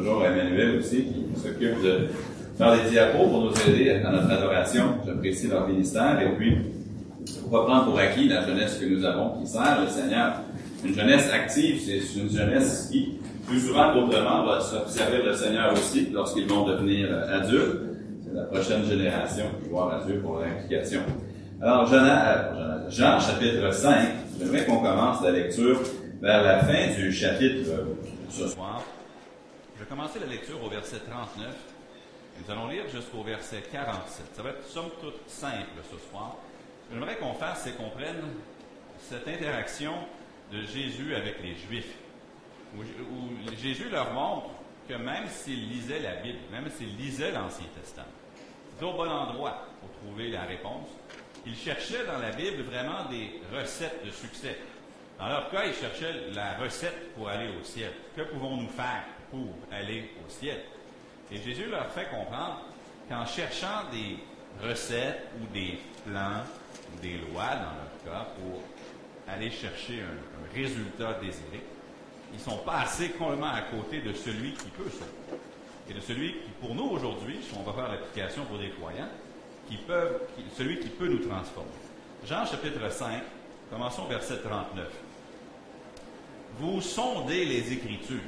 toujours Emmanuel aussi, qui s'occupe de faire les diapos pour nous aider dans notre adoration. J'apprécie leur ministère. Et puis, va prendre pour acquis la jeunesse que nous avons qui sert le Seigneur. Une jeunesse active, c'est une jeunesse qui, plus souvent qu'autrement, va servir le Seigneur aussi lorsqu'ils vont devenir adultes. C'est la prochaine génération, gloire à Dieu pour l'implication. Alors, Jean, Jean, chapitre 5, j'aimerais qu'on commence la lecture vers la fin du chapitre ce soir. Je vais commencer la lecture au verset 39. Nous allons lire jusqu'au verset 47. Ça va être somme toute simple ce soir. Ce que j'aimerais qu'on fasse, c'est qu'on prenne cette interaction de Jésus avec les Juifs, où, Jésus leur montre que même s'ils lisaient la Bible, même s'ils lisaient l'Ancien Testament, c'est au bon endroit pour trouver la réponse. Ils cherchaient dans la Bible vraiment des recettes de succès. Dans leur cas, ils cherchaient la recette pour aller au ciel. Que pouvons-nous faire? Pour aller au ciel? Et Jésus leur fait comprendre qu'en cherchant des recettes ou des plans ou des lois, dans leur cas, pour aller chercher un, résultat désiré, ils sont pas assez complètement à côté de celui qui peut sauver. Et de celui qui, pour nous aujourd'hui, si on va faire l'application pour des croyants, qui peuvent, celui qui peut nous transformer. Jean chapitre 5, commençons verset 39. Vous sondez les Écritures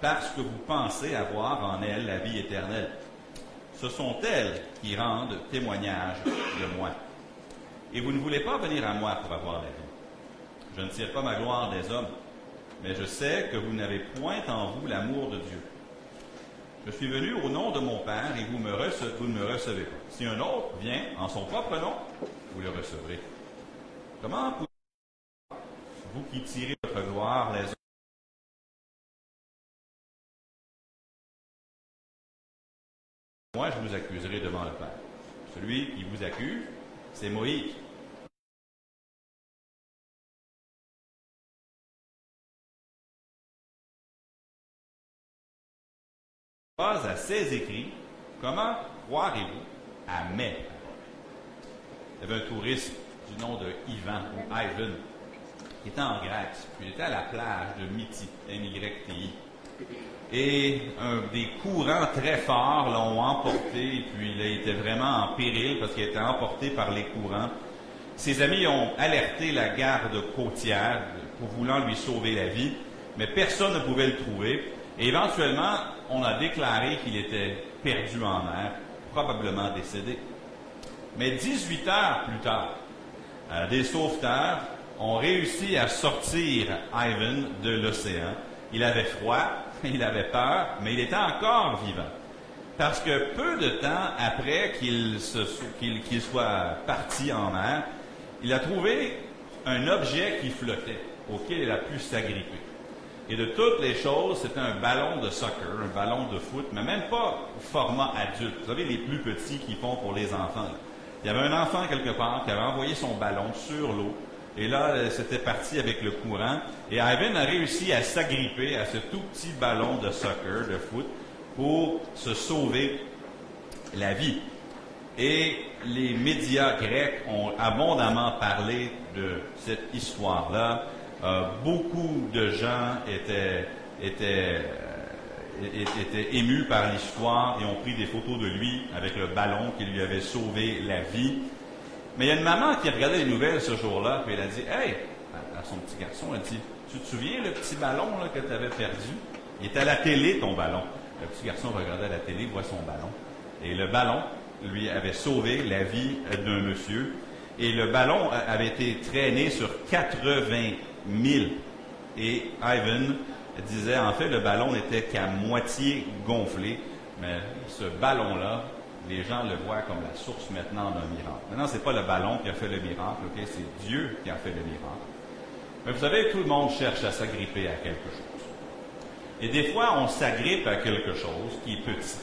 parce que vous pensez avoir en elles la vie éternelle. Ce sont elles qui rendent témoignage de moi. Et vous ne voulez pas venir à moi pour avoir la vie. Je ne tire pas ma gloire des hommes, mais je sais que vous n'avez point en vous l'amour de Dieu. Je suis venu au nom de mon Père et vous, ne me recevez pas. Si un autre vient en son propre nom, vous le recevrez. Comment vous qui tirez votre gloire les Moi, je vous accuserai devant le Père. Celui qui vous accuse, c'est Moïse. Pas à ses écrits, comment croirez-vous à mes Il y avait un touriste du nom de Ivan ou Ivan qui était en Grèce, puis il était à la plage de Myti, M-Y-T-I. Et un, des courants très forts l'ont emporté, puis il était vraiment en péril parce qu'il était emporté par les courants. Ses amis ont alerté la garde côtière pour voulant lui sauver la vie, mais personne ne pouvait le trouver. Et éventuellement, on a déclaré qu'il était perdu en mer, probablement décédé. Mais 18 heures plus tard, euh, des sauveteurs ont réussi à sortir Ivan de l'océan. Il avait froid, il avait peur, mais il était encore vivant. Parce que peu de temps après qu'il soit parti en mer, il a trouvé un objet qui flottait, auquel il a pu s'agripper. Et de toutes les choses, c'était un ballon de soccer, un ballon de foot, mais même pas format adulte. Vous savez, les plus petits qui font pour les enfants. Il y avait un enfant quelque part qui avait envoyé son ballon sur l'eau et là, euh, c'était parti avec le courant. Et Ivan a réussi à s'agripper à ce tout petit ballon de soccer, de foot, pour se sauver la vie. Et les médias grecs ont abondamment parlé de cette histoire-là. Euh, beaucoup de gens étaient, étaient, euh, étaient émus par l'histoire et ont pris des photos de lui avec le ballon qui lui avait sauvé la vie. Mais il y a une maman qui regardait les nouvelles ce jour-là, puis elle a dit Hey, à, son petit garçon, elle dit Tu te souviens le petit ballon que tu avais perdu? Il est à la télé, ton ballon. Le petit garçon regardait la télé, voit son ballon. Et le ballon lui avait sauvé la vie d'un monsieur. Et le ballon avait été traîné sur 80 000. Et Ivan disait, en fait, le ballon n'était qu'à moitié gonflé. Mais ce ballon-là les gens le voient comme la source maintenant d'un miracle. Maintenant, ce n'est pas le ballon qui a fait le miracle, c'est Dieu qui a fait le miracle. Mais vous savez, tout le monde cherche à s'agripper à quelque chose. Et des fois, on s'agrippe à quelque chose qui est petit.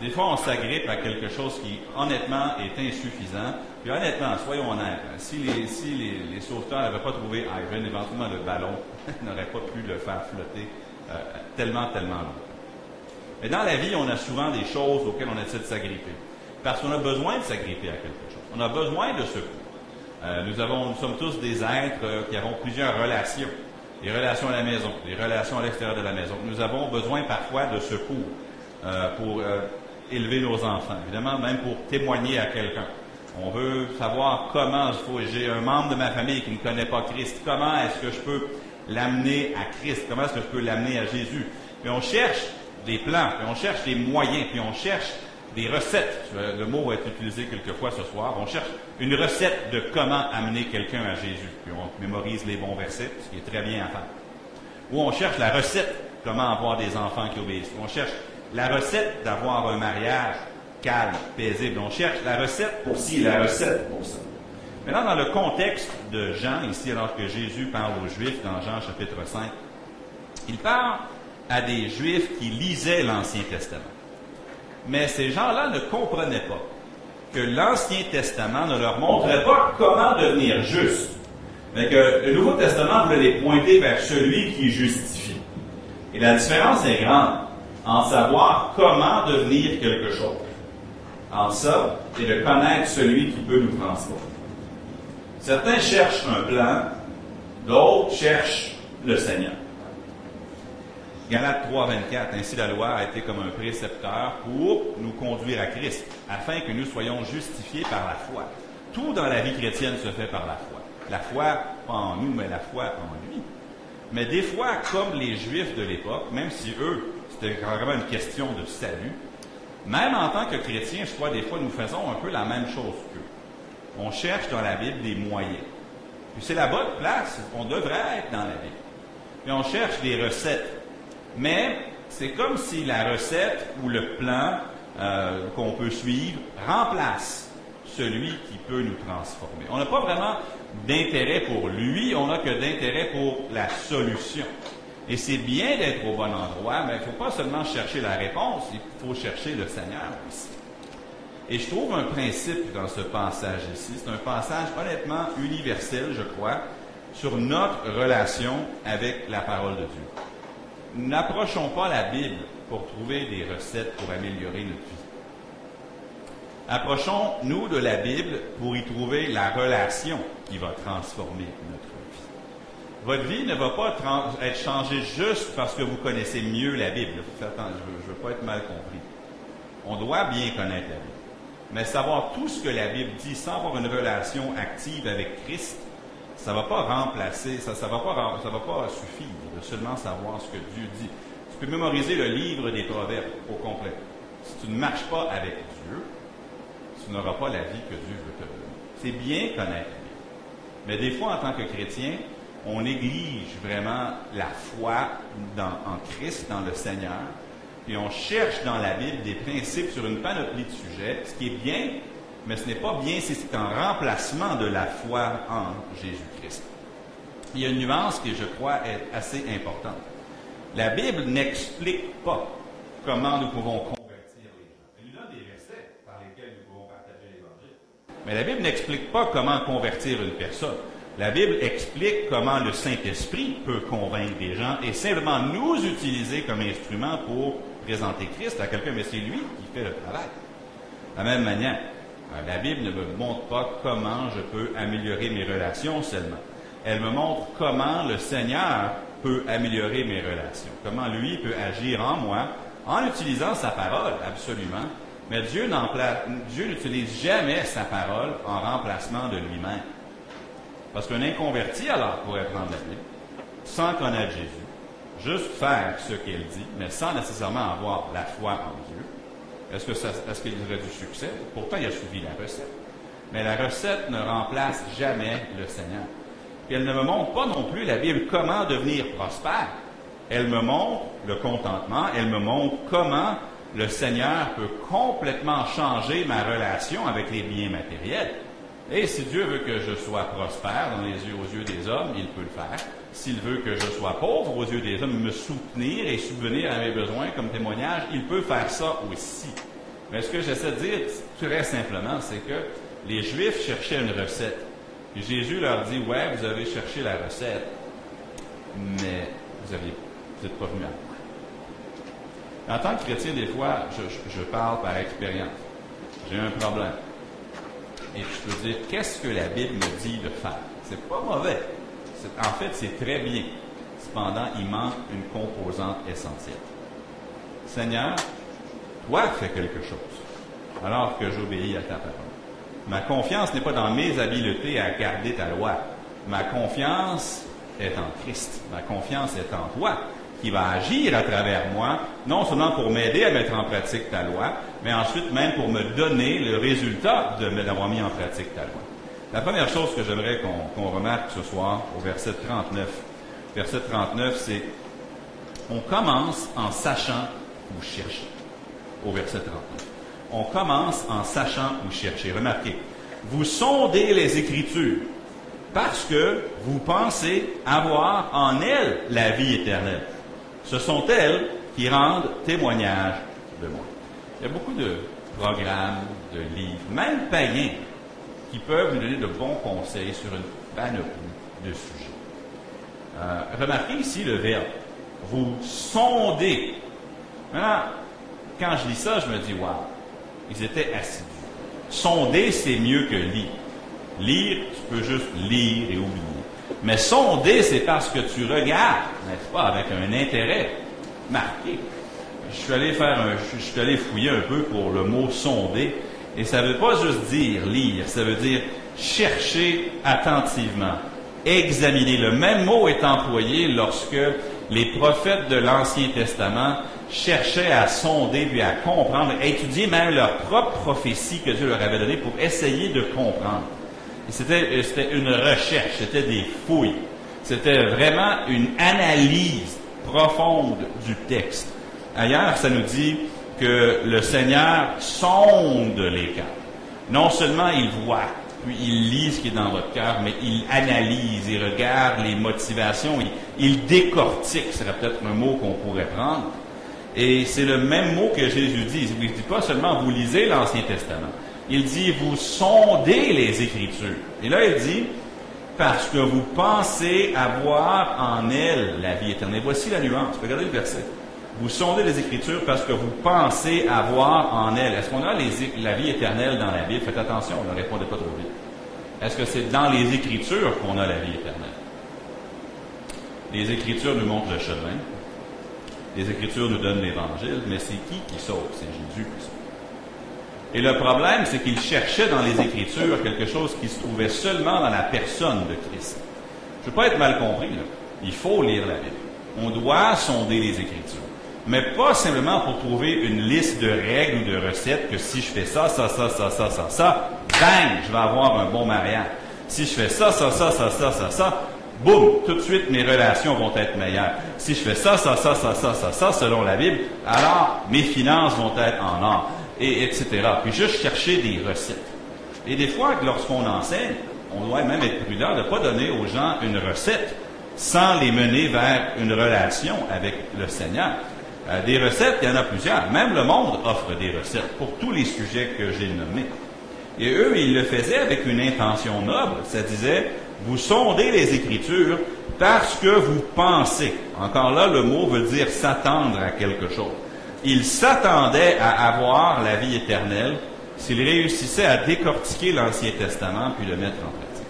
Des fois, on s'agrippe à quelque chose qui, honnêtement, est insuffisant. Puis honnêtement, soyons honnêtes, hein, si les, si sauveteurs n'avaient pas trouvé Ivan, éventuellement le ballon n'aurait pas pu le faire flotter euh, tellement, tellement longtemps. Mais dans la vie, on a souvent des choses auxquelles on essaie de s'agripper. Parce qu'on a besoin de s'agripper à quelque chose. On a besoin de secours. Euh, nous, sommes tous des êtres euh, qui avons plusieurs relations. les relations à la maison, les relations à l'extérieur de la maison. Nous avons besoin parfois de secours euh, pour élever nos enfants, évidemment, même pour témoigner à quelqu'un. On veut savoir comment. J'ai un membre de ma famille qui ne connaît pas Christ. Comment est-ce que je peux l'amener à Christ? Comment est-ce que je peux l'amener à Jésus? Puis on cherche des plans, puis on cherche des moyens, puis on cherche des recettes. Le mot va être utilisé quelquefois ce soir. On cherche une recette de comment amener quelqu'un à Jésus. Puis on mémorise les bons versets, ce qui est très bien à faire. Ou on cherche la recette, comment avoir des enfants qui obéissent. On cherche la recette d'avoir un mariage calme, paisible. On cherche la recette pour ci, la recette pour ça. Maintenant, dans le contexte de Jean, ici, alors que Jésus parle aux Juifs dans Jean chapitre 5, il parle à des Juifs qui lisaient l'Ancien Testament. Mais ces gens-là ne comprenaient pas que l'Ancien Testament ne leur montrait pas comment devenir juste, mais que le Nouveau Testament voulait les pointer vers celui qui justifie. Et la différence est grande en savoir comment devenir quelque chose. En ça, et de connaître celui qui peut nous transformer. Certains cherchent un plan, d'autres cherchent le Seigneur. Galates 3, 24. Ainsi la loi a été comme un précepteur pour nous conduire à Christ, afin que nous soyons justifiés par la foi. Tout dans la vie chrétienne se fait par la foi. La foi, pas en nous, mais la foi en lui. Mais des fois, comme les Juifs de l'époque, même si eux, c'était vraiment une question de salut, même en tant que chrétiens, je crois, des fois, nous faisons un peu la même chose qu'eux. On cherche dans la Bible des moyens. Puis c'est la bonne place, on devrait être dans la Bible. Puis on cherche des recettes mais c'est comme si la recette ou le plan euh, qu'on peut suivre remplace celui qui peut nous transformer. On n'a pas vraiment d'intérêt pour lui, on n'a que d'intérêt pour la solution. Et c'est bien d'être au bon endroit, mais il ne faut pas seulement chercher la réponse, il faut chercher le Seigneur aussi. Et je trouve un principe dans ce passage ici, c'est un passage honnêtement universel, je crois, sur notre relation avec la parole de Dieu n'approchons pas la Bible pour trouver des recettes pour améliorer notre vie. Approchons-nous de la Bible pour y trouver la relation qui va transformer notre vie. Votre vie ne va pas être changée juste parce que vous connaissez mieux la Bible. Je ne veux pas être mal compris. On doit bien connaître la Bible. Mais savoir tout ce que la Bible dit sans avoir une relation active avec Christ, ça ne va pas remplacer, ça ne va, pas, ça va pas suffire de seulement savoir ce que Dieu dit. Tu peux mémoriser le livre des Proverbes au complet. Si tu ne marches pas avec Dieu, tu n'auras pas la vie que Dieu veut te donner. C'est bien connaître Mais des fois, en tant que chrétien, on néglige vraiment la foi en Christ, dans le Seigneur, et on cherche dans la Bible des principes sur une panoplie de sujets, ce qui est bien, mais ce n'est pas bien si c'est un remplacement de la foi en Il y a une nuance qui, je crois, est assez importante. La Bible n'explique pas comment nous pouvons convertir les gens. Elle nous donne des par nous pouvons partager l'Évangile. Mais la Bible n'explique pas comment convertir une personne. La Bible explique comment le Saint-Esprit peut convaincre des gens et simplement nous utiliser comme instrument pour présenter Christ à quelqu'un, mais c'est lui qui fait le travail. De la même manière, la Bible ne me montre pas comment je peux améliorer mes relations seulement. Elle me montre comment le Seigneur peut améliorer mes relations, comment lui peut agir en moi en utilisant sa parole, absolument. Mais Dieu n'utilise jamais sa parole en remplacement de lui-même. Parce qu'un inconverti, alors, pourrait prendre la Bible, sans connaître Jésus, juste faire ce qu'il dit, mais sans nécessairement avoir la foi en Dieu, est-ce est-ce qu'il aurait du succès? Pourtant, il a suivi la recette. Mais la recette ne remplace jamais le Seigneur. Elle ne me montre pas non plus la Bible comment devenir prospère. Elle me montre le contentement, elle me montre comment le Seigneur peut complètement changer ma relation avec les biens matériels. Et si Dieu veut que je sois prospère dans les yeux, aux yeux des hommes, il peut le faire. S'il veut que je sois pauvre aux yeux des hommes, me soutenir et subvenir à mes besoins comme témoignage, il peut faire ça aussi. Mais ce que j'essaie de dire très simplement, c'est que les Juifs cherchaient une recette. Jésus leur dit, ouais, vous avez cherché la recette, mais vous n'êtes pas venu à moi. En tant que chrétien, des fois, je parle par expérience. J'ai un problème et je peux dire qu'est-ce que la Bible me dit de faire. C'est pas mauvais. En fait, c'est très bien. Cependant, il manque une composante essentielle. Seigneur, toi fais quelque chose, alors que j'obéis à ta parole. Ma confiance n'est pas dans mes habiletés à garder ta loi. Ma confiance est en Christ. Ma confiance est en toi, qui va agir à travers moi, non seulement pour m'aider à mettre en pratique ta loi, mais ensuite même pour me donner le résultat de d'avoir mis en pratique ta loi. La première chose que j'aimerais qu'on remarque ce soir au verset 39, verset 39, c'est on commence en sachant où chercher. Au verset 39. On commence en sachant où chercher. Remarquez, vous sondez les Écritures parce que vous pensez avoir en elles la vie éternelle. Ce sont elles qui rendent témoignage de moi. Il y a beaucoup de programmes, de livres, même païens, qui peuvent nous donner de bons conseils sur une panoplie de sujets. Euh, remarquez ici le verbe. Vous sondez. Quand je lis ça, je me dis, waouh, ils étaient assidus. Sonder, c'est mieux que lire. Lire, tu peux juste lire et oublier. Mais sonder, c'est parce que tu regardes, n'est-ce pas, avec un intérêt marqué. Je suis allé faire je suis allé fouiller un peu pour le mot sonder, et ça ne veut pas juste dire lire, ça veut dire chercher attentivement, examiner. Le même mot est employé lorsque les prophètes de l'Ancien Testament cherchaient à sonder puis à comprendre, à étudier même leur propre prophétie que Dieu leur avait donnée pour essayer de comprendre. Euh, c'était une recherche, c'était des fouilles. C'était vraiment une analyse profonde du texte. Ailleurs, ça nous dit que le Seigneur sonde les cœurs. Non seulement il voit, il lit ce qui est dans votre cœur, mais il analyse, il regarde les motivations, il, il décortique, ce serait peut-être un mot qu'on pourrait prendre. Et c'est le même mot que Jésus dit. Il ne dit pas seulement vous lisez l'Ancien Testament, il dit, vous sondez les Écritures. Et là, il dit, parce que vous pensez avoir en elles la vie éternelle. Voici la nuance. Regardez le verset. Vous sondez les Écritures parce que vous pensez avoir en elles. Est-ce qu'on a la vie éternelle dans la Bible? Faites attention, ne répondez pas trop vite. Est-ce que c'est dans les Écritures qu'on a la vie éternelle? Les Écritures nous montrent le chemin. Les Écritures nous donnent l'Évangile, mais c'est qui qui sauve? C'est Jésus qui sauve. Et le problème, c'est qu'il cherchait dans les Écritures quelque chose qui se trouvait seulement dans la personne de Christ. Je ne veux pas être mal compris. Là. Il faut lire la Bible. On doit sonder les Écritures. Mais pas simplement pour trouver une liste de règles ou de recettes que si je fais ça, ça, ça, ça, ça, ça, ça, bang, je vais avoir un bon mariage. Si je fais ça, ça, ça, ça, ça, ça, ça, boum, tout de suite mes relations vont être meilleures. Si je fais ça, ça, ça, ça, ça, ça, ça, selon la Bible, alors mes finances vont être en or et etc. Puis juste chercher des recettes. Et des fois, lorsqu'on enseigne, on doit même être prudent de ne pas donner aux gens une recette sans les mener vers une relation avec le Seigneur. Euh, des recettes, il y en a plusieurs. Même le monde offre des recettes pour tous les sujets que j'ai nommés. Et eux, ils le faisaient avec une intention noble. Ça disait, vous sondez les Écritures parce que vous pensez. Encore là, le mot veut dire s'attendre à quelque chose il s'attendait à avoir la vie éternelle s'il réussissait à décortiquer l'Ancien Testament puis le mettre en pratique.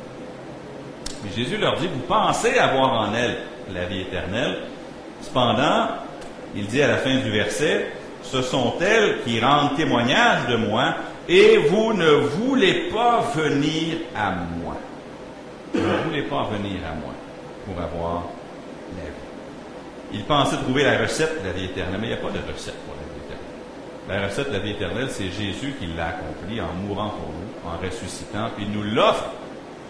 Mais Jésus leur dit, vous pensez avoir en elle la vie éternelle. Cependant, il dit à la fin du verset, ce sont elles qui rendent témoignage de moi et vous ne voulez pas venir à moi. Vous ne voulez pas venir à moi pour avoir il pensait trouver la recette de la vie éternelle, mais il n'y a pas de recette pour la vie éternelle. La recette de la vie éternelle, c'est Jésus qui l'a accomplie en mourant pour nous, en ressuscitant, puis il nous l'offre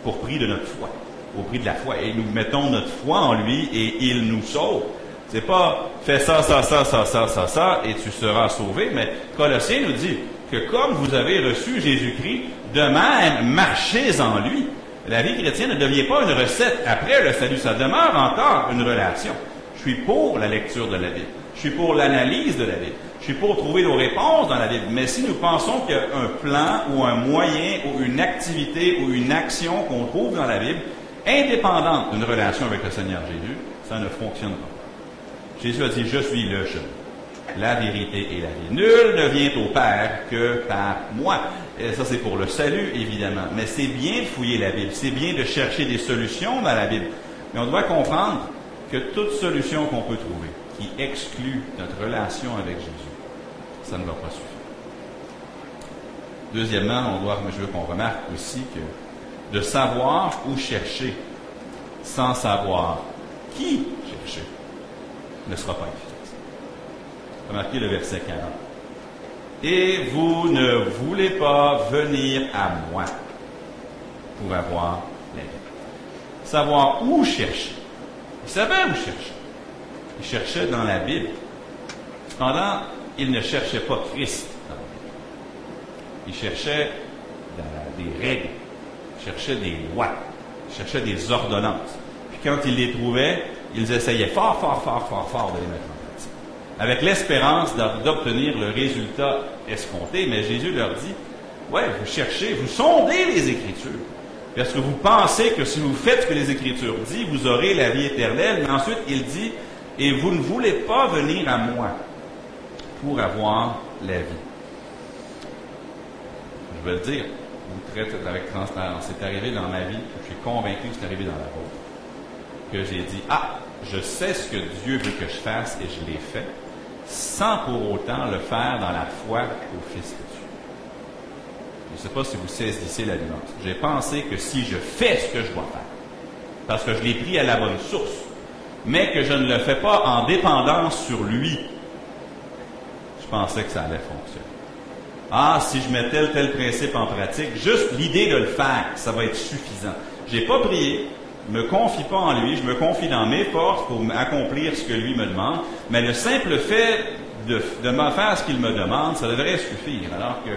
pour prix de notre foi, au prix de la foi. Et nous mettons notre foi en lui et il nous sauve. C'est pas fais ça, ça, ça, ça, ça, ça, ça, et tu seras sauvé, mais Colossiens nous dit que comme vous avez reçu Jésus-Christ, de même, marchez en lui. La vie chrétienne ne devient pas une recette après le salut, ça demeure encore une relation. Je suis pour la lecture de la Bible. Je suis pour l'analyse de la Bible. Je suis pour trouver nos réponses dans la Bible. Mais si nous pensons qu'il y a un plan ou un moyen ou une activité ou une action qu'on trouve dans la Bible, indépendante d'une relation avec le Seigneur Jésus, ça ne fonctionne pas. Jésus a dit, je suis le chemin, la vérité et la vie. Nul ne vient au Père que par moi. Et ça, c'est pour le salut, évidemment. Mais c'est bien de fouiller la Bible. C'est bien de chercher des solutions dans la Bible. Mais on doit comprendre que toute solution qu'on peut trouver qui exclut notre relation avec Jésus, ça ne va pas suffire. Deuxièmement, on doit, je veux qu'on remarque aussi que de savoir où chercher sans savoir qui chercher ne sera pas efficace. Remarquez le verset 40. Et vous ne voulez pas venir à moi pour avoir la. Savoir où chercher. Il savait où chercher. Il cherchait dans la Bible. Cependant, il ne cherchait pas Christ dans la Bible. Il cherchait des règles. Il cherchait des lois. Il cherchait des ordonnances. Puis quand il les trouvait, ils essayaient fort, fort, fort, fort, fort de les mettre en pratique. Avec l'espérance d'obtenir le résultat escompté, mais Jésus leur dit, ouais, vous cherchez, vous sondez les Écritures. Parce que vous pensez que si vous faites ce que les Écritures disent, vous aurez la vie éternelle. Mais ensuite, il dit, et vous ne voulez pas venir à moi pour avoir la vie. Je vais le dire, vous traitez avec transparence. C'est arrivé dans ma vie, je suis convaincu que c'est arrivé dans la vôtre, que j'ai dit, ah, je sais ce que Dieu veut que je fasse et je l'ai fait, sans pour autant le faire dans la foi au Fils de Dieu. Je ne sais pas si vous saisissez la nuance. J'ai pensé que si je fais ce que je dois faire, parce que je l'ai pris à la bonne source, mais que je ne le fais pas en dépendance sur lui, je pensais que ça allait fonctionner. Ah, si je mets tel tel principe en pratique, juste l'idée de le faire, ça va être suffisant. J'ai pas prié, me confie pas en lui, je me confie dans mes forces pour accomplir ce que lui me demande, mais le simple fait de, de me faire ce qu'il me demande, ça devrait suffire. Alors que,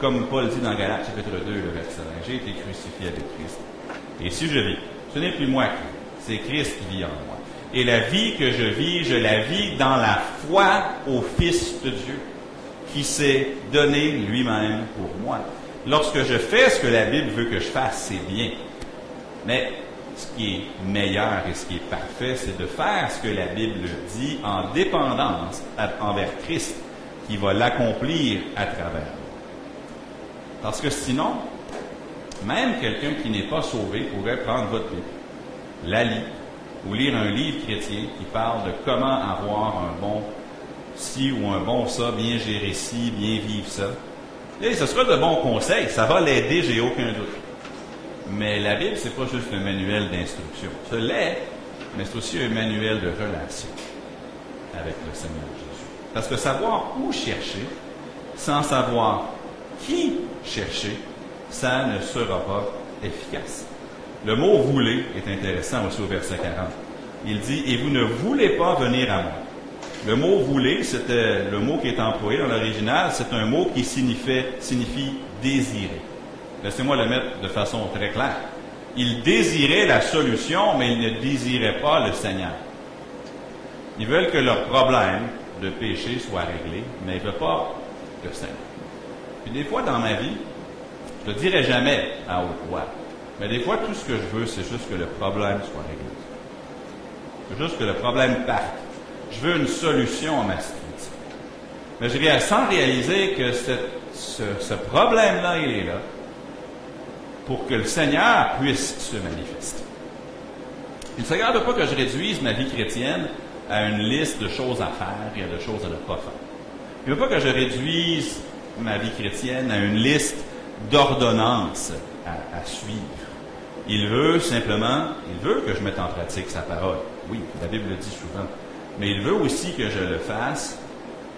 comme Paul dit dans Galates chapitre 2, le verset 1, j'ai été crucifié avec Christ. Et si je vis, ce n'est plus moi qui vis, c'est Christ qui vit en moi. Et la vie que je vis, je la vis dans la foi au Fils de Dieu, qui s'est donné lui-même pour moi. Lorsque je fais ce que la Bible veut que je fasse, c'est bien. Mais ce qui est meilleur et ce qui est parfait, c'est de faire ce que la Bible dit en dépendance envers Christ, qui va l'accomplir à travers. Parce que sinon, même quelqu'un qui n'est pas sauvé pourrait prendre votre Bible, la lire, ou lire un livre chrétien qui parle de comment avoir un bon ci ou un bon ça, bien gérer ci, bien vivre ça. Et ce sera de bons conseils, ça va l'aider, j'ai aucun doute. Mais la Bible, c'est pas juste un manuel d'instruction. Ce l'est, mais c'est aussi un manuel de relation avec le Seigneur Jésus. Parce que savoir où chercher, sans savoir qui chercher, ça ne sera pas efficace. Le mot voulez est intéressant aussi au verset 40. Il dit, et vous ne voulez pas venir à moi. Le mot voulez, c'était le mot qui est employé dans l'original, c'est un mot qui signifie, signifie désirer. Laissez-moi le mettre de façon très claire. Ils désiraient la solution, mais ils ne désiraient pas le Seigneur. Ils veulent que leur problème de péché soit réglé, mais ils ne veulent pas le Seigneur. Puis des fois dans ma vie, je ne dirai jamais à haute voix, mais des fois tout ce que je veux, c'est juste que le problème soit réglé. Juste que le problème parte. Je veux une solution à ma situation. Mais je viens sans réaliser que ce problème-là, il est là pour que le Seigneur puisse se manifester. Il ne regarde pas que je réduise ma vie chrétienne à une liste de choses à faire et de choses à ne pas faire. Il ne veut pas que je réduise ma vie chrétienne à une liste d'ordonnances à, à, suivre. Il veut simplement, il veut que je mette en pratique sa parole. Oui, la Bible le dit souvent. Mais il veut aussi que je le fasse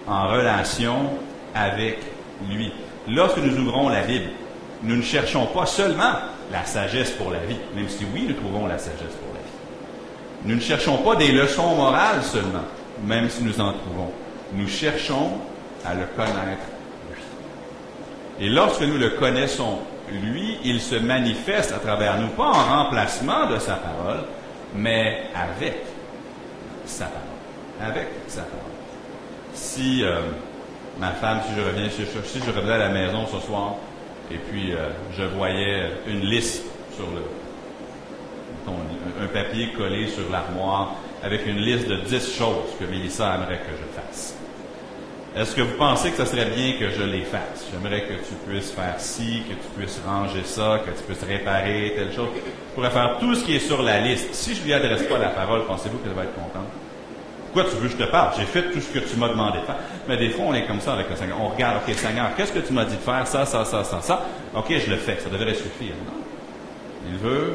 en relation avec lui. Lorsque nous ouvrons la Bible, nous ne cherchons pas seulement la sagesse pour la vie, même si oui, nous trouvons la sagesse pour la vie. Nous ne cherchons pas des leçons morales seulement, même si nous en trouvons. Nous cherchons à le connaître, lui. Et lorsque nous le connaissons, lui, il se manifeste à travers nous, pas en remplacement de sa parole, mais avec sa parole. Avec sa parole. Si euh, ma femme, si je reviens, si je revenais à la maison ce soir, et puis, euh, je voyais une liste sur le, un papier collé sur l'armoire avec une liste de dix choses que Mélissa aimerait que je fasse. Est-ce que vous pensez que ce serait bien que je les fasse? J'aimerais que tu puisses faire ci, que tu puisses ranger ça, que tu puisses réparer telle chose. Je pourrais faire tout ce qui est sur la liste. Si je lui adresse pas la parole, pensez-vous qu'elle va être contente? Pourquoi tu veux que je te parle? J'ai fait tout ce que tu m'as demandé de faire. Mais des fois, on est comme ça avec le Seigneur. On regarde, OK, Seigneur, qu'est-ce que tu m'as dit de faire? Ça, ça, ça, ça, ça. OK, je le fais. Ça devrait suffire. Non. Il veut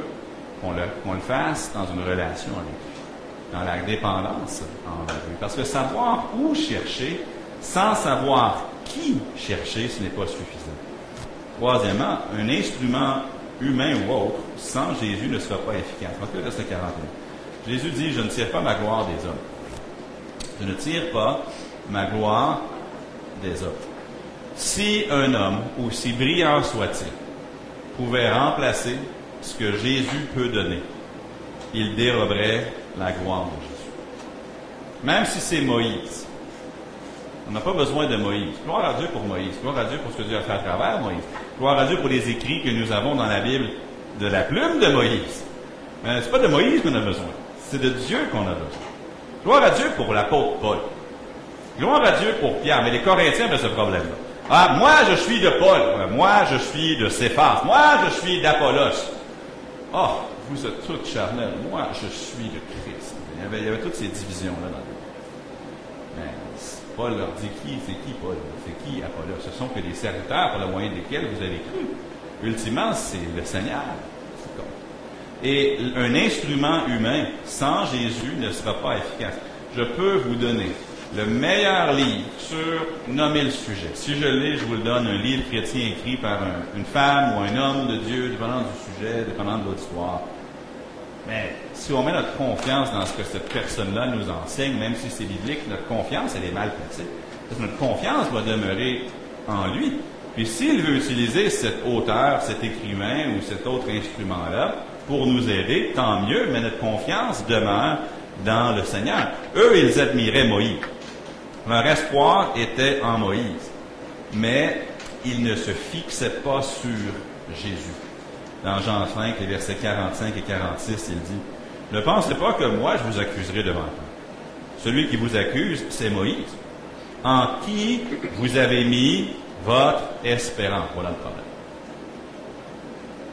qu'on le, le fasse dans une relation avec lui, dans la dépendance envers lui. Parce que savoir où chercher, sans savoir qui chercher, ce n'est pas suffisant. Troisièmement, un instrument humain ou autre, sans Jésus, ne sera pas efficace. En tout verset 41. Jésus dit, je ne tire pas ma gloire des hommes. Je ne tire pas ma gloire des hommes. Si un homme, aussi brillant soit-il, pouvait remplacer ce que Jésus peut donner, il déroberait la gloire de Jésus. Même si c'est Moïse, on n'a pas besoin de Moïse. Gloire à Dieu pour Moïse. Gloire à Dieu pour ce que Dieu a fait à travers Moïse. Gloire à Dieu pour les écrits que nous avons dans la Bible de la plume de Moïse. Mais c'est pas de Moïse qu'on a besoin. C'est de Dieu qu'on a besoin. Gloire à Dieu pour l'apôtre Paul. Gloire à Dieu pour Pierre. Mais les Corinthiens avaient ce problème-là. Ah, moi, je suis de Paul. Moi, je suis de Céphas. Moi, je suis d'Apollos. Oh, vous êtes tous charnels. Moi, je suis de Christ. Il y avait, toutes ces divisions-là dans le Mais Paul leur dit qui, c'est qui Paul, c'est qui Apollos? Ce sont que des serviteurs par le moyen desquels vous avez cru. Ultimement, c'est le Seigneur. Et un instrument humain sans Jésus ne sera pas efficace. Je peux vous donner le meilleur livre sur nommer le sujet. Si je l'ai, je vous le donne, un livre chrétien écrit par une femme ou un homme de Dieu, dépendant du sujet, dépendant de l'auditoire. Mais si on met notre confiance dans ce que cette personne-là nous enseigne, même si c'est biblique, notre confiance, elle est mal placée. Parce que notre confiance va demeurer en lui. Puis s'il veut utiliser cet auteur, cet écrivain ou cet autre instrument-là pour nous aider, tant mieux, mais notre confiance demeure dans le Seigneur. Eux, ils admiraient Moïse. Leur espoir était en Moïse. Mais ils ne se fixaient pas sur Jésus. Dans Jean 5, les versets 45 et 46, il dit, Ne pensez pas que moi je vous accuserai devant vous. Celui qui vous accuse, c'est Moïse, en qui vous avez mis votre espérance. Voilà le problème.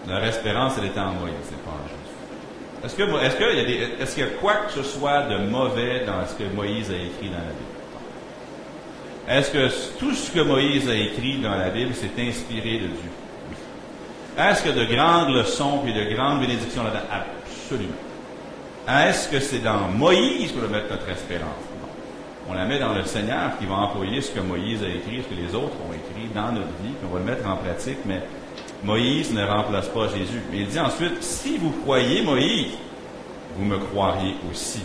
Leur espérance, elle était en Moïse, c'est pas en Jésus. Est-ce que, est-ce qu'il y a des, est-ce quoi que ce soit de mauvais dans ce que Moïse a écrit dans la Bible? Est-ce que tout ce que Moïse a écrit dans la Bible, c'est inspiré de Dieu? Est-ce qu'il y a de grandes leçons et de grandes bénédictions là-dedans? Absolument. Est-ce que c'est dans Moïse qu'on va mettre notre espérance? On la met dans le Seigneur qui va employer ce que Moïse a écrit, ce que les autres ont écrit dans notre vie, puis on va le mettre en pratique, mais Moïse ne remplace pas Jésus. Mais il dit ensuite, si vous croyez Moïse, vous me croiriez aussi,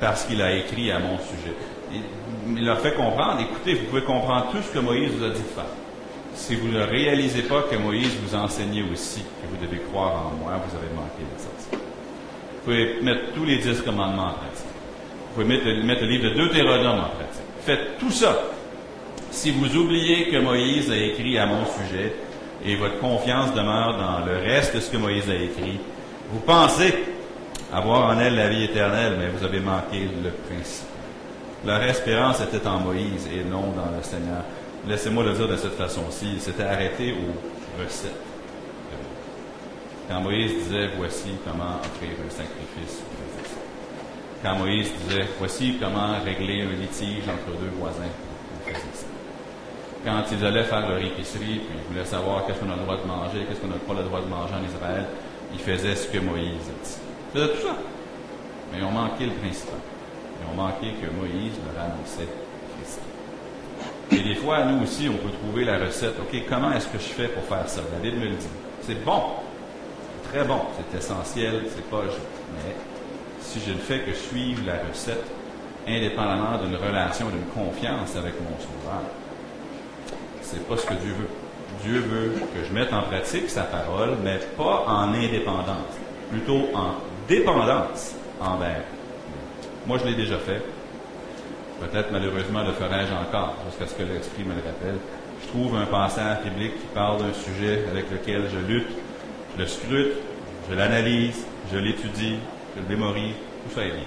parce qu'il a écrit à mon sujet. Il leur fait comprendre, écoutez, vous pouvez comprendre tout ce que Moïse vous a dit de faire. Si vous ne réalisez pas que Moïse vous enseignait aussi, que vous devez croire en moi, vous avez manqué l'essentiel. Vous pouvez mettre tous les dix commandements en pratique. Vous pouvez mettre, mettre le livre de Deutéronome en pratique. Faites tout ça. Si vous oubliez que Moïse a écrit à mon sujet, et votre confiance demeure dans le reste de ce que Moïse a écrit, vous pensez avoir en elle la vie éternelle, mais vous avez manqué le principe. Leur espérance était en Moïse et non dans le Seigneur. Laissez-moi le dire de cette façon-ci. Il s'était arrêté aux recettes. Quand Moïse disait Voici comment offrir un sacrifice, Quand Moïse disait Voici comment régler un litige entre deux voisins, on ça quand ils allaient faire leur épicerie, puis ils voulaient savoir qu'est-ce qu'on a le droit de manger, qu'est-ce qu'on n'a pas le droit de manger en Israël, ils faisaient ce que Moïse a dit. Ils faisaient tout ça. Mais ils ont manqué le principal. Ils ont manqué que Moïse leur annonçait Christ. Et des fois, nous aussi, on peut trouver la recette. OK, comment est-ce que je fais pour faire ça? La Bible me le dit. C'est bon. C'est très bon. C'est essentiel. C'est pas. Mais si je ne fais que suivre la recette, indépendamment d'une relation, d'une confiance avec mon Sauveur, c'est pas ce que Dieu veut. Dieu veut que je mette en pratique sa parole, mais pas en indépendance, plutôt en dépendance envers. Moi, je l'ai déjà fait. Peut-être malheureusement le ferai-je encore, jusqu'à ce que l'Esprit me le rappelle. Je trouve un passage biblique qui parle d'un sujet avec lequel je lutte, je le scrute, je l'analyse, je l'étudie, je le mémorise, tout ça est bien.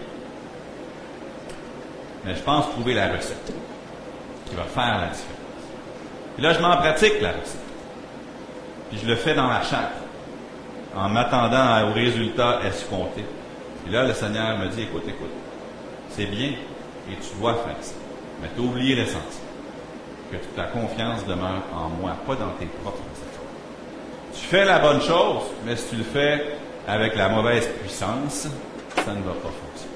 Mais je pense trouver la recette. qui va faire la différence. Et là, je m'en pratique la recette. Puis je le fais dans la chair, en m'attendant au résultat escompté. Et là, le Seigneur me dit, écoute, écoute, c'est bien et tu dois faire ça. Mais tu oublié l'essentiel. Que ta confiance demeure en moi, pas dans tes propres efforts. Tu fais la bonne chose, mais si tu le fais avec la mauvaise puissance, ça ne va pas fonctionner.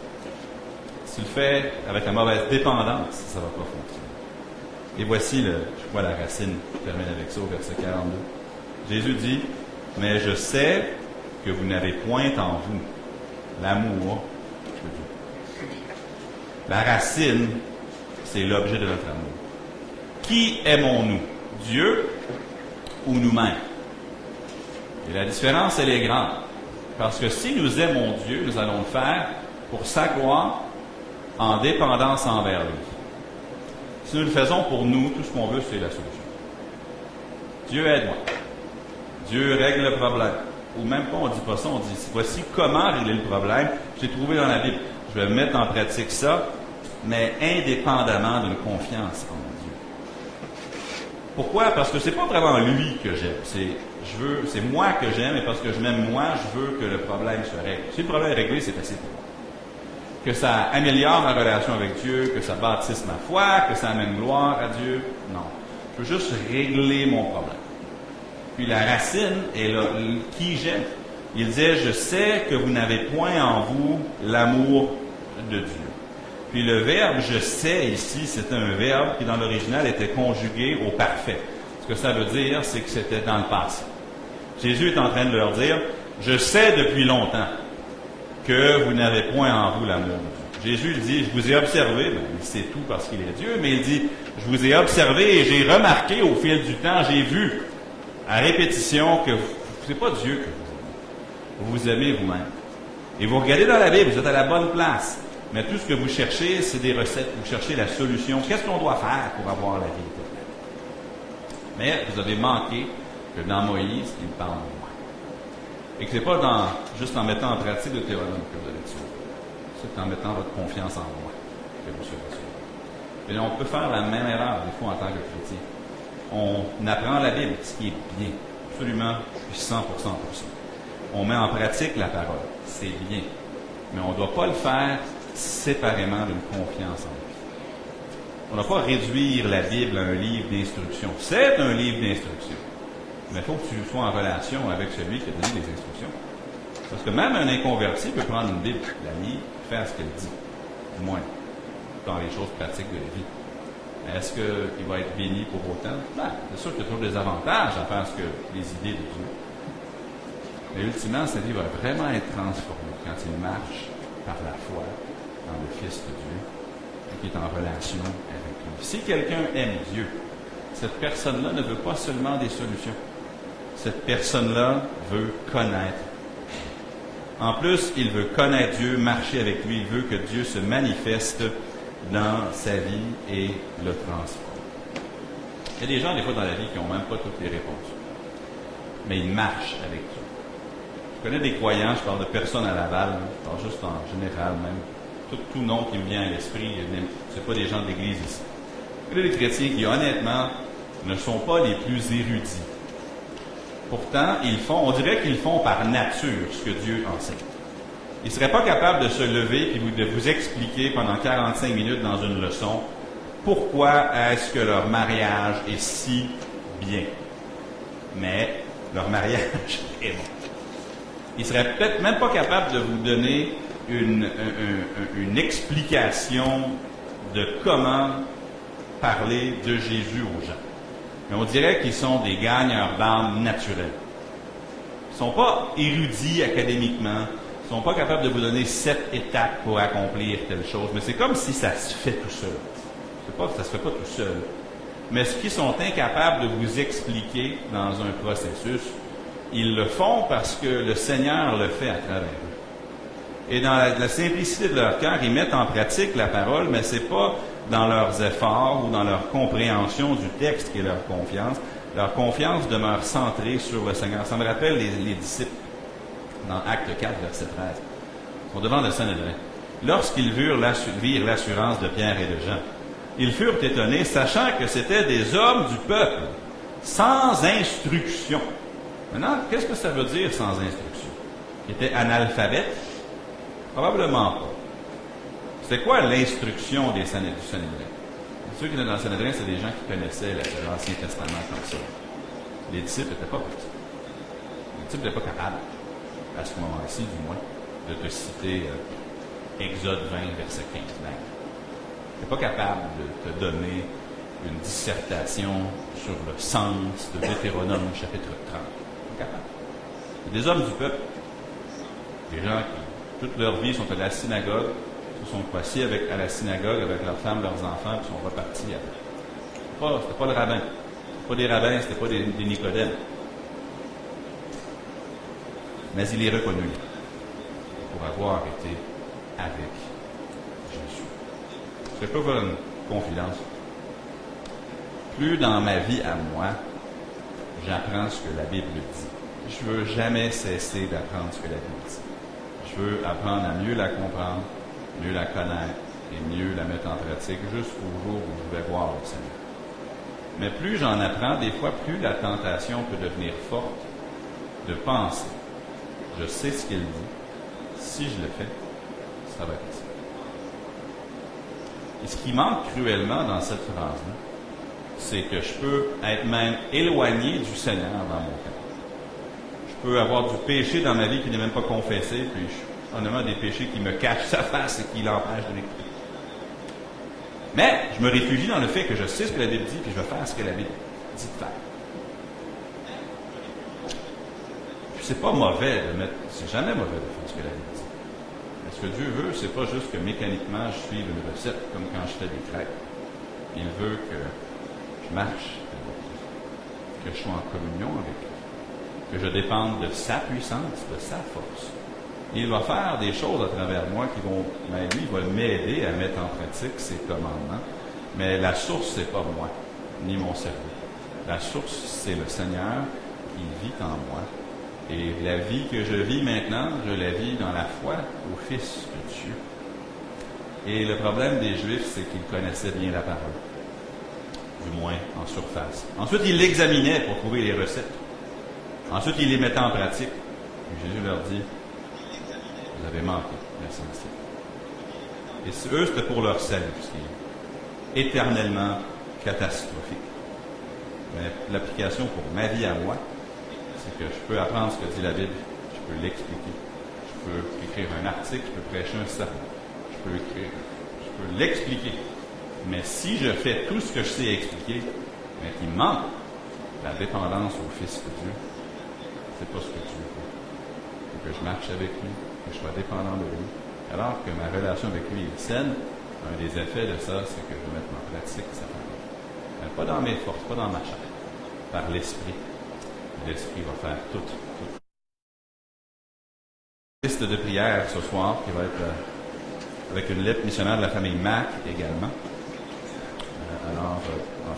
Si tu le fais avec la mauvaise dépendance, ça ne va pas fonctionner. Et voici, je la racine, je termine avec ça au verset 42. Jésus dit, mais je sais que vous n'avez point en vous l'amour. La racine, c'est l'objet de notre amour. Qui aimons-nous? Dieu ou nous-mêmes? Et la différence, elle est grande. Parce que si nous aimons Dieu, nous allons le faire pour sa gloire, en dépendance envers lui. Si nous le faisons pour nous, tout ce qu'on veut, c'est la solution. Dieu aide-moi. Dieu règle le problème. Ou même pas, on dit pas ça, on dit voici comment régler le problème. J'ai trouvé dans la Bible. Je vais mettre en pratique ça, mais indépendamment d'une confiance en Dieu. Pourquoi? Parce que c'est pas vraiment lui que j'aime. C'est, je veux, c'est moi que j'aime, et parce que je m'aime moi, je veux que le problème se règle. Si le problème est réglé, c'est facile pour moi. Que ça améliore ma relation avec Dieu, que ça bâtisse ma foi, que ça amène gloire à Dieu. Non. Je veux juste régler mon problème. Puis la racine est là, qui j'aime. Il disait, je sais que vous n'avez point en vous l'amour de Dieu. Puis le verbe je sais ici, c'est un verbe qui dans l'original était conjugué au parfait. Ce que ça veut dire, c'est que c'était dans le passé. Jésus est en train de leur dire, je sais depuis longtemps que vous n'avez point en vous l'amour. Jésus dit, je vous ai observé, ben, il sait tout parce qu'il est Dieu, mais il dit, je vous ai observé et j'ai remarqué au fil du temps, j'ai vu à répétition que ce n'est pas Dieu que vous aimez. Vous vous aimez vous-même. Et vous regardez dans la Bible, vous êtes à la bonne place. Mais tout ce que vous cherchez, c'est des recettes. Vous cherchez la solution. Qu'est-ce qu'on doit faire pour avoir la vie Mais vous avez manqué que dans Moïse, il parle de. Et que ce n'est pas dans, juste en mettant en pratique le théorème que vous allez tuer. C'est en mettant votre confiance en moi que vous serez sauvé. Et on peut faire la même erreur, des fois, en tant que chrétien on apprend la Bible, ce qui est bien, absolument 100% pour ça. On met en pratique la parole, c'est bien. Mais on ne doit pas le faire séparément d'une confiance en lui. On ne doit pas réduire la Bible à un livre d'instruction. C'est un livre d'instruction. Mais il faut que tu sois en relation avec celui qui a donné les instructions. Parce que même un inconverti peut prendre une Bible, la lire, faire ce qu'elle dit. Du moins, dans les choses pratiques de la vie. Est-ce qu'il va être béni pour autant? Ben, c'est sûr qu'il y a toujours des avantages à faire ce que les idées de Dieu. Mais ultimement, sa vie va vraiment être transformée quand il marche par la foi dans le Fils de Dieu et qui est en relation avec lui. Si quelqu'un aime Dieu, cette personne-là ne veut pas seulement des solutions. Cette personne-là veut connaître. En plus, il veut connaître Dieu, marcher avec lui, il veut que Dieu se manifeste dans sa vie et le transforme. Il y a des gens, des fois, dans la vie qui n'ont même pas toutes les réponses. Mais ils marchent avec Dieu. Je connais des croyants, je parle de personnes à Laval, je parle juste en général même. Tout, nom qui me vient à l'esprit, ce pas des gens de l'Église ici. Y a des chrétiens qui, honnêtement, ne sont pas les plus érudits. Pourtant, ils font, on dirait qu'ils font par nature ce que Dieu enseigne. Ils ne seraient pas capables de se lever et de vous expliquer pendant 45 minutes dans une leçon pourquoi est-ce que leur mariage est si bien. Mais leur mariage est bon. Ils ne seraient peut-être même pas capables de vous donner une, une explication de comment parler de Jésus aux gens. Mais on dirait qu'ils sont des gagneurs d'âme naturels. Ils ne sont pas érudits académiquement, ne sont pas capables de vous donner sept étapes pour accomplir telle chose, mais c'est comme si ça se fait tout seul. Pas, ça se fait pas tout seul. Mais ce qu'ils sont incapables de vous expliquer dans un processus, ils le font parce que le Seigneur le fait à travers eux. Et dans la, la simplicité de leur cœur, ils mettent en pratique la parole, mais c'est pas dans leurs efforts ou dans leur compréhension du texte qui est leur confiance. Leur confiance demeure centrée sur le Seigneur. Ça me rappelle les, les disciples dans Acte 4, verset 13. Ils sont devant le Saint-Hédrin. Lorsqu'ils virent l'assurance de Pierre et de Jean, Ils furent étonnés, sachant que c'étaient des hommes du peuple, sans instruction. Maintenant, qu'est-ce que ça veut dire sans instruction? Ils étaient analphabètes? Probablement pas. C'est quoi l'instruction des Sanhédrin? du Sanhédrin? Ceux qui étaient dans le Sanhédrin, c'est des gens qui connaissaient l'Ancien Testament comme ça. Les disciples n'étaient pas petits. Les disciples n'étaient pas capables, à ce moment-ci du moins, de te citer euh, Exode 20, verset 15. Ben, tu n'es pas capable de te donner une dissertation sur le sens de Deutéronome chapitre 30. Pas capable. C'est des hommes du peuple, des gens qui, toute leur vie, sont à la synagogue, se sont assis avec, à la synagogue avec leurs femmes, leurs enfants, puis sont repartis après. C'était pas, pas le rabbin. C'était pas des rabbins, c'était pas des, des Nicodèmes. Mais il est reconnu pour avoir été avec Jésus. Je peux faire une confidence. Plus dans ma vie à moi, j'apprends ce que la Bible dit. Je veux jamais cesser d'apprendre ce que la Bible dit. Je veux apprendre à mieux la comprendre, mieux la connaître et mieux la mettre en pratique jusqu'au jour où je vais voir le Seigneur. Mais plus j'en apprends, des fois, plus la tentation peut devenir forte de penser. Je sais ce qu'il dit. Si je le fais, ça va être. Et ce qui manque cruellement dans cette phrase-là, c'est que je peux être même éloigné du Seigneur dans mon cœur. Je peux avoir du péché dans ma vie qui n'est même pas confessé, puis je, des péchés qui me cachent sa face et qui l'empêchent de l'écouter. Mais je me réfugie dans le fait que je sais ce que la Bible dit, puis je vais faire ce que la Bible dit de faire. Puis c'est pas mauvais de mettre, c'est jamais mauvais de faire ce que la Bible dit. Mais ce que Dieu veut, c'est pas juste que mécaniquement je suive une recette, comme quand je fais des crêpes. Il veut que je marche avec lui, que je sois en communion avec lui, que je dépende de sa puissance, de sa force. Il va faire des choses à travers moi qui vont, ben lui, il va m'aider à mettre en pratique ses commandements. Mais la source, c'est pas moi, ni mon cerveau. La source, c'est le Seigneur qui vit en moi. Et la vie que je vis maintenant, je la vis dans la foi au Fils de Dieu. Et le problème des Juifs, c'est qu'ils connaissaient bien la parole. Du moins en surface. Ensuite, ils l'examinaient pour trouver les recettes. Ensuite, ils les mettaient en pratique. Jésus leur dit, vous avez manqué. Et eux, c'était pour leur salut, ce qui est éternellement catastrophique. Mais l'application pour ma vie à moi, c'est que je peux apprendre ce que dit la Bible, je peux l'expliquer. Je peux écrire un article, je peux prêcher un sermon, je peux écrire, je peux l'expliquer. Mais si je fais tout ce que je sais expliquer, mais qu'il manque la dépendance au Fils de Dieu, c'est pas ce que Dieu veut. Que je marche avec lui, que je sois dépendant de lui. Alors que ma relation avec lui est saine, un des effets de ça, c'est que je vais mettre en pratique sa parole. Mais pas dans mes forces, pas dans ma chair, par l'Esprit. L'Esprit va faire tout. tout. Liste de prière ce soir qui va être euh, avec une lettre missionnaire de la famille Mac également. Euh, alors, euh,